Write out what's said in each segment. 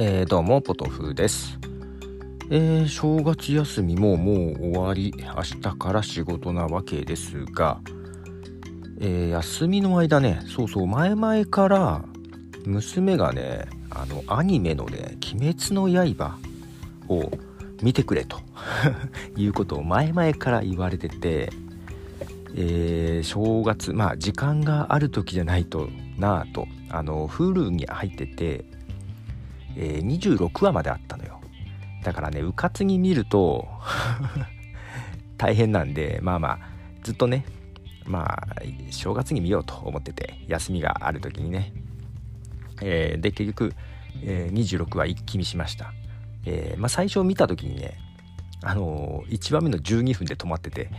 えー、どうもポトフです、えー、正月休みももう終わり。明日から仕事なわけですが、えー、休みの間ねそうそう前々から娘がねあのアニメのね「鬼滅の刃」を見てくれと。いうことを前々から言われてて、えー、正月まあ時間がある時じゃないとなぁとあの Hulu に入っててえ、26話まであったのよ。だからねうかつに見ると 大変なんでまあまあずっとねまあ正月に見ようと思ってて休みがある時にね、えー、で結局、えー、26話一気見しました、えー、まあ、最初見た時にねあのー、1話目の12分で止まってて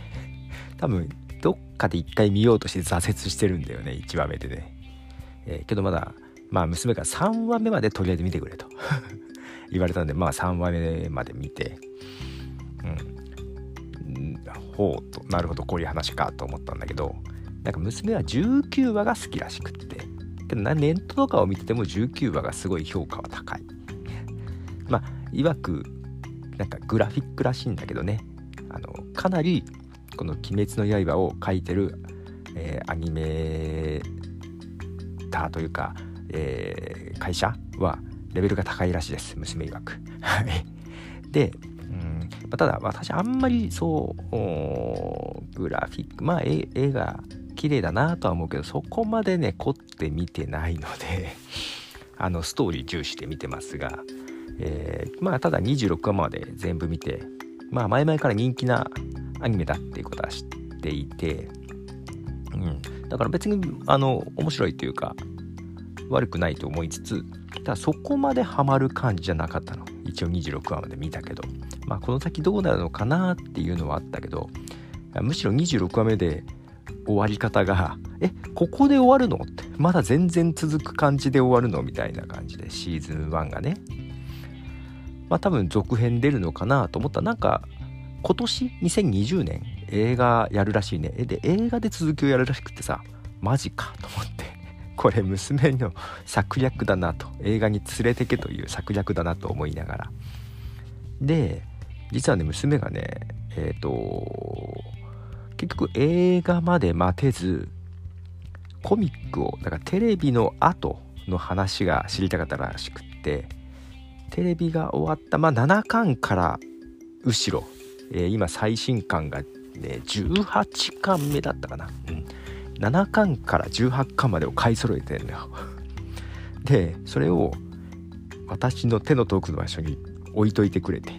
多分どっかで1回見ようとして挫折してるんだよね1話目でね、えけどまだまあ娘が3話目までとりあえず見てくれと。言われたんでまあ3話目まで見てうん。ほうとなるほどこういう話かと思ったんだけどなんか娘は19話が好きらしくって。けどネットとかを見てても19話がすごい評価は高い。まあいわくなんかグラフィックらしいんだけどね。あのかなりこの「鬼滅の刃」を描いてる、えー、アニメーターというかえー、会社はレベルが高いらしいです。娘曰く。で、うんま、ただ私あんまりそうグラフィックまあ映画綺麗だなとは思うけどそこまでね凝って見てないので あのストーリー重視で見てますが、えー、まあただ26話まで全部見てまあ前々から人気なアニメだっていうことは知っていて、うん、だから別にあの面白いというか悪くないと思いつつただそこまでハマる感じじゃなかったの。一応26話まで見たけど。まあこの先どうなるのかなっていうのはあったけどむしろ26話目で終わり方がえここで終わるのってまだ全然続く感じで終わるのみたいな感じでシーズン1がね。まあ多分続編出るのかなと思った。らなんか今年2020年映画やるらしいね。で映画で続きをやるらしくてさマジかと思って。これ娘の策略だなと映画に連れてけという策略だなと思いながら。で実はね娘がねえっ、ー、と結局映画まで待てずコミックをだからテレビの後の話が知りたかったらしくってテレビが終わったまあ7巻から後ろ、えー、今最新巻がね18巻目だったかな、うん、7巻から18巻までを買い揃えてんのよ。でそれを私の手の遠くの場所に置いといてくれて。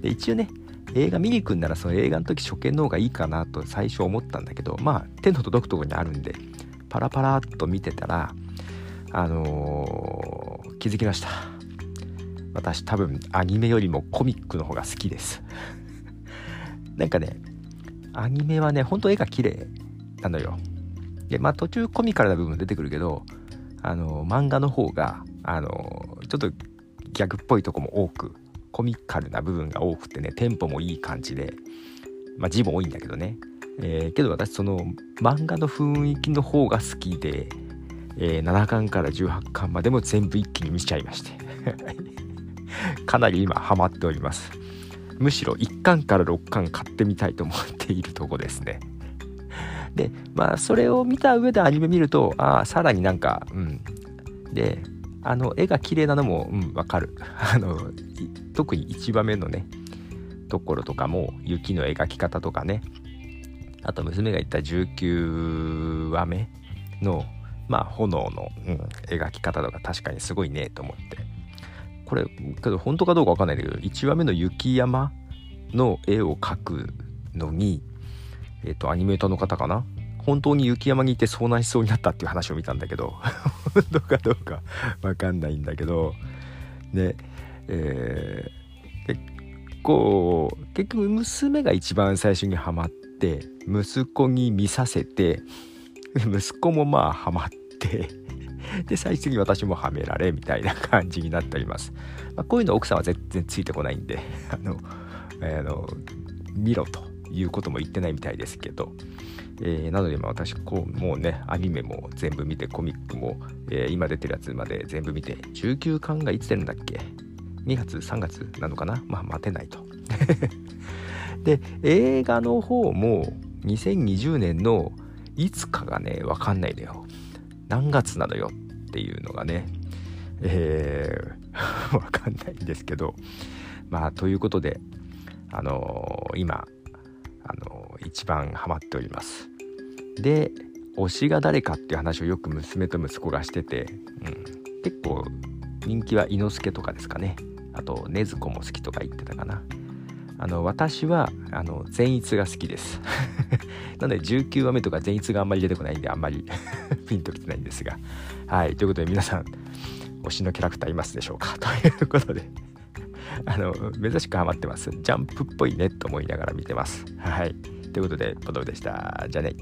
で一応ね映画見に行くんならその映画の時初見の方がいいかなと最初思ったんだけどまあ手の届くとこにあるんでパラパラっと見てたらあのー、気づきました。私多分アニメよりもコミックの方が好きです。なんかねアニメはねほんと絵が綺麗。なのよ。で、まあ途中コミカルな部分出てくるけど、あの、漫画の方が、あの、ちょっと逆っぽいとこも多く、コミカルな部分が多くてね、テンポもいい感じで、まあ字も多いんだけどね。えー、けど私その漫画の雰囲気の方が好きで、えー、7巻から18巻までも全部一気に見ちゃいまして かなり今ハマっておりますむしろ1巻から6巻買ってみたいと思っているとこですねでまあそれを見た上でアニメ見るとああさらになんかうん。であの絵が綺麗なのもうんわかる。あの特に1番目のねところとかも雪の描き方とかね。あと娘が言った19話目のまあ炎の、うん、描き方とか確かにすごいねと思って。これけど本当かどうかわかんないけど1話目の雪山の絵を描くのにえっ、ー、と、アニメーターの方かな？本当に雪山にいて遭難しそうになったっていう話を見たんだけど。本当かどうかわかんないんだけど。ねえー、結構結局娘が一番最初にはまって息子に見させて息子もまあハマってで最終的に私もはめられみたいな感じになっております、まあ、こういうの奥さんは全然ついてこないんであの、あの見ろと。いうことも言ってないみたいですけど、えー、なので今私こうもうねアニメも全部見てコミックも、えー、今出てるやつまで全部見て19巻がいつ出るんだっけ？2月？3月？なのかな？まあ待てないと。で映画の方も2020年のいつかがね分かんないのよ。何月なのよ？っていうのがねえー、分かんないんですけど。まあということであのー、今あの、一番ハマっております。で推しが誰かっていう話をよく娘と息子がしてて、うん、結構人気は伊之助とかですかね。あと禰豆子も好きとか言ってたかな。あの私はあの善逸が好きです。なので19話目とか善逸があんまり出てこないんであんまり ピンときてないんですが。はい。ということで皆さん推しのキャラクターいますでしょうか？ということで。あの珍しくハマってます。ジャンプっぽいねと思いながら見てます。はい。ということでポトフでした。じゃあね。